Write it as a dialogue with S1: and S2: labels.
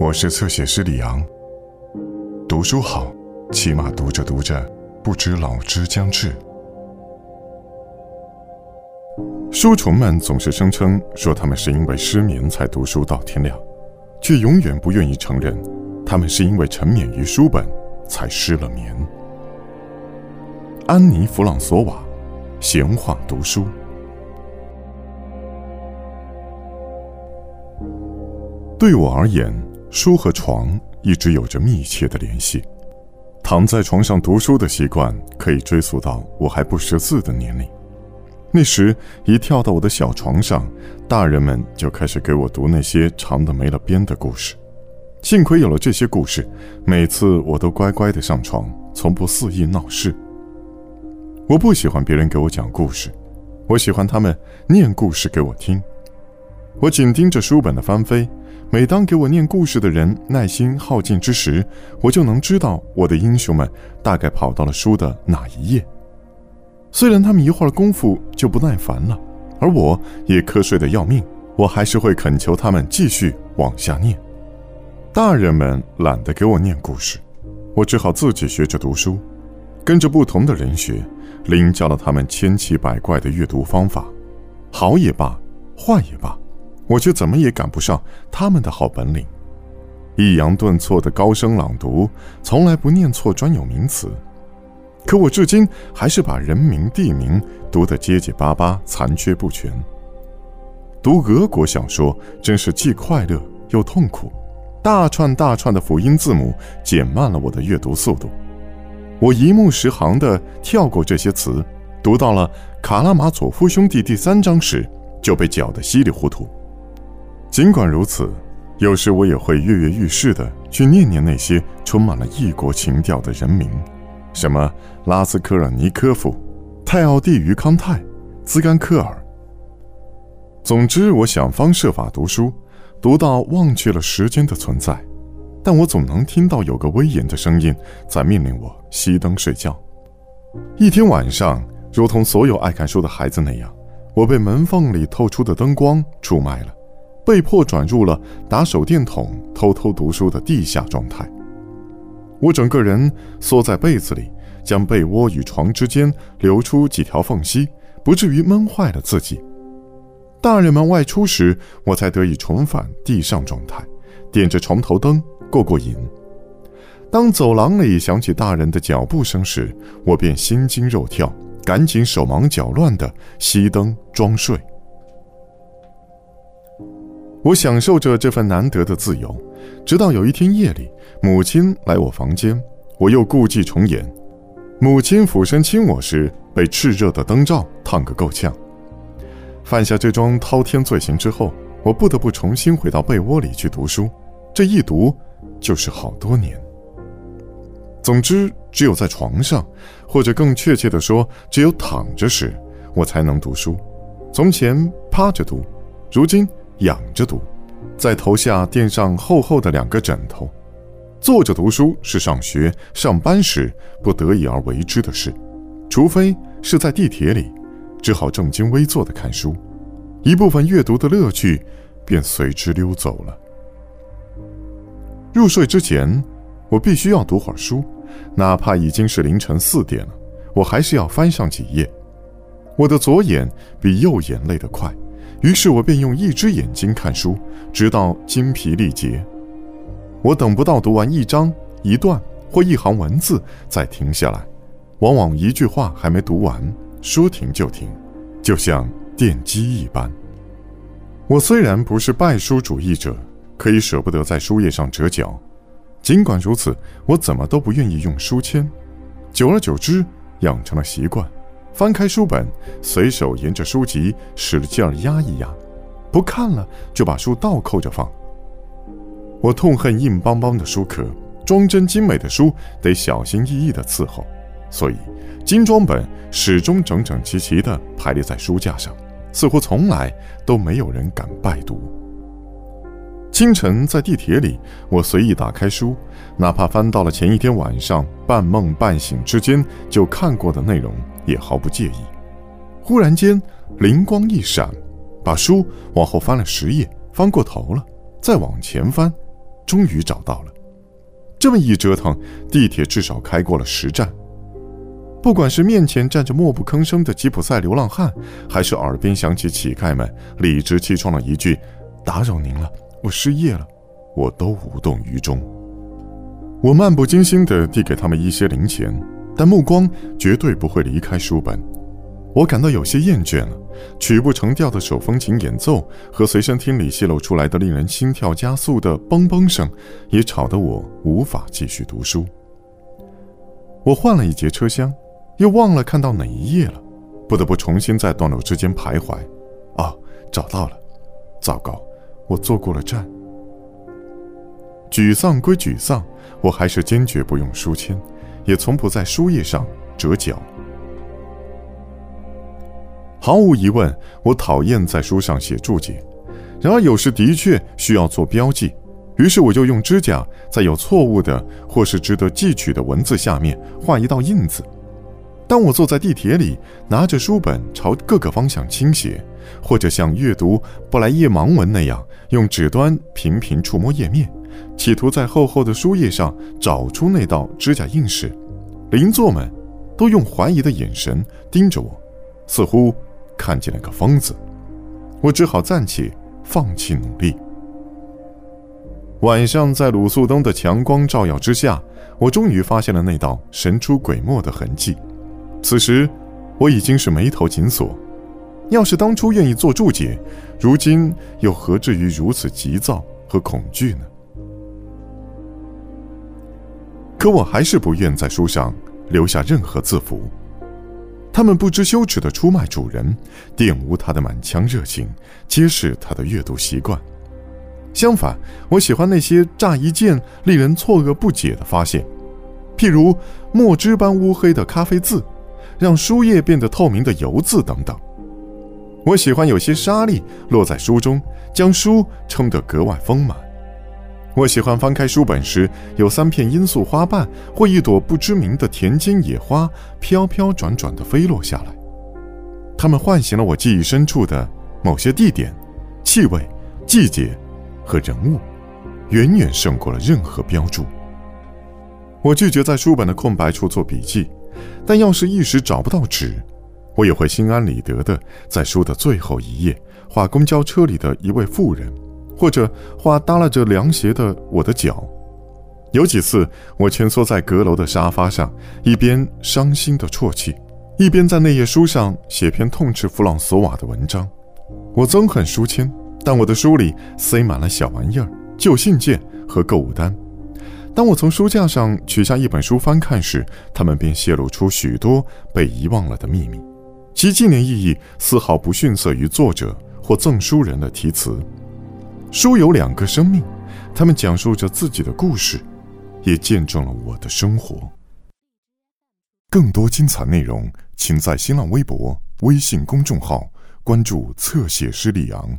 S1: 我是侧写师李昂。读书好，起码读着读着，不知老之将至。书虫们总是声称说他们是因为失眠才读书到天亮，却永远不愿意承认，他们是因为沉湎于书本才失了眠。安妮·弗朗索瓦，闲话读书。对我而言，书和床一直有着密切的联系。躺在床上读书的习惯可以追溯到我还不识字的年龄。那时，一跳到我的小床上，大人们就开始给我读那些长的没了边的故事。幸亏有了这些故事，每次我都乖乖的上床，从不肆意闹事。我不喜欢别人给我讲故事，我喜欢他们念故事给我听。我紧盯着书本的翻飞。每当给我念故事的人耐心耗尽之时，我就能知道我的英雄们大概跑到了书的哪一页。虽然他们一会儿功夫就不耐烦了，而我也瞌睡的要命，我还是会恳求他们继续往下念。大人们懒得给我念故事，我只好自己学着读书，跟着不同的人学，领教了他们千奇百怪的阅读方法，好也罢，坏也罢。我却怎么也赶不上他们的好本领，抑扬顿挫的高声朗读，从来不念错专有名词。可我至今还是把人名地名读得结结巴巴、残缺不全。读俄国小说真是既快乐又痛苦，大串大串的辅音字母减慢了我的阅读速度。我一目十行地跳过这些词，读到了《卡拉马佐夫兄弟》第三章时，就被搅得稀里糊涂。尽管如此，有时我也会跃跃欲试地去念念那些充满了异国情调的人名，什么拉斯科尔尼科夫、泰奥蒂于康泰、兹甘科尔。总之，我想方设法读书，读到忘却了时间的存在，但我总能听到有个威严的声音在命令我熄灯睡觉。一天晚上，如同所有爱看书的孩子那样，我被门缝里透出的灯光出卖了。被迫转入了打手电筒偷偷读书的地下状态。我整个人缩在被子里，将被窝与床之间留出几条缝隙，不至于闷坏了自己。大人们外出时，我才得以重返地上状态，点着床头灯过过瘾。当走廊里响起大人的脚步声时，我便心惊肉跳，赶紧手忙脚乱地熄灯装睡。我享受着这份难得的自由，直到有一天夜里，母亲来我房间，我又故伎重演。母亲俯身亲我时，被炽热的灯罩烫个够呛。犯下这桩滔天罪行之后，我不得不重新回到被窝里去读书，这一读就是好多年。总之，只有在床上，或者更确切地说，只有躺着时，我才能读书。从前趴着读，如今。仰着读，在头下垫上厚厚的两个枕头，坐着读书是上学、上班时不得已而为之的事，除非是在地铁里，只好正襟危坐的看书，一部分阅读的乐趣便随之溜走了。入睡之前，我必须要读会儿书，哪怕已经是凌晨四点了，我还是要翻上几页。我的左眼比右眼累得快。于是我便用一只眼睛看书，直到精疲力竭。我等不到读完一章、一段或一行文字再停下来，往往一句话还没读完，说停就停，就像电击一般。我虽然不是拜书主义者，可以舍不得在书页上折角，尽管如此，我怎么都不愿意用书签。久而久之，养成了习惯。翻开书本，随手沿着书籍使劲儿压一压，不看了就把书倒扣着放。我痛恨硬邦邦的书壳，装帧精美的书得小心翼翼地伺候，所以精装本始终整整齐齐地排列在书架上，似乎从来都没有人敢拜读。清晨在地铁里，我随意打开书，哪怕翻到了前一天晚上半梦半醒之间就看过的内容。也毫不介意。忽然间，灵光一闪，把书往后翻了十页，翻过头了，再往前翻，终于找到了。这么一折腾，地铁至少开过了十站。不管是面前站着默不吭声的吉普赛流浪汉，还是耳边响起乞丐们理直气壮的一句“打扰您了，我失业了”，我都无动于衷。我漫不经心地递给他们一些零钱，但目光绝对不会离开书本。我感到有些厌倦了，曲不成调的手风琴演奏和随身听里泄露出来的令人心跳加速的嘣嘣声，也吵得我无法继续读书。我换了一节车厢。又忘了看到哪一页了，不得不重新在段落之间徘徊。哦，找到了！糟糕，我坐过了站。沮丧归沮丧，我还是坚决不用书签，也从不在书页上折角。毫无疑问，我讨厌在书上写注解，然而有时的确需要做标记，于是我就用指甲在有错误的或是值得记取的文字下面画一道印子。当我坐在地铁里，拿着书本朝各个方向倾斜，或者像阅读布莱叶盲文那样用指端频频触摸页面，企图在厚厚的书页上找出那道指甲印时，邻座们都用怀疑的眼神盯着我，似乎看见了个疯子。我只好暂且放弃努力。晚上，在卤素灯的强光照耀之下，我终于发现了那道神出鬼没的痕迹。此时，我已经是眉头紧锁。要是当初愿意做注解，如今又何至于如此急躁和恐惧呢？可我还是不愿在书上留下任何字符。他们不知羞耻地出卖主人，玷污他的满腔热情，揭示他的阅读习惯。相反，我喜欢那些乍一见令人错愕不解的发现，譬如墨汁般乌黑的咖啡渍。让书页变得透明的油渍等等，我喜欢有些沙粒落在书中，将书撑得格外丰满。我喜欢翻开书本时，有三片罂粟花瓣或一朵不知名的田间野花飘飘转转地飞落下来，它们唤醒了我记忆深处的某些地点、气味、季节和人物，远远胜过了任何标注。我拒绝在书本的空白处做笔记。但要是一时找不到纸，我也会心安理得的在书的最后一页画公交车里的一位妇人，或者画耷拉着凉鞋的我的脚。有几次，我蜷缩在阁楼的沙发上，一边伤心的啜泣，一边在那页书上写篇痛斥弗朗索瓦的文章。我憎恨书签，但我的书里塞满了小玩意儿、旧信件和购物单。当我从书架上取下一本书翻看时，它们便泄露出许多被遗忘了的秘密，其纪念意义丝毫不逊色于作者或赠书人的题词。书有两个生命，他们讲述着自己的故事，也见证了我的生活。更多精彩内容，请在新浪微博、微信公众号关注“侧写师李昂”。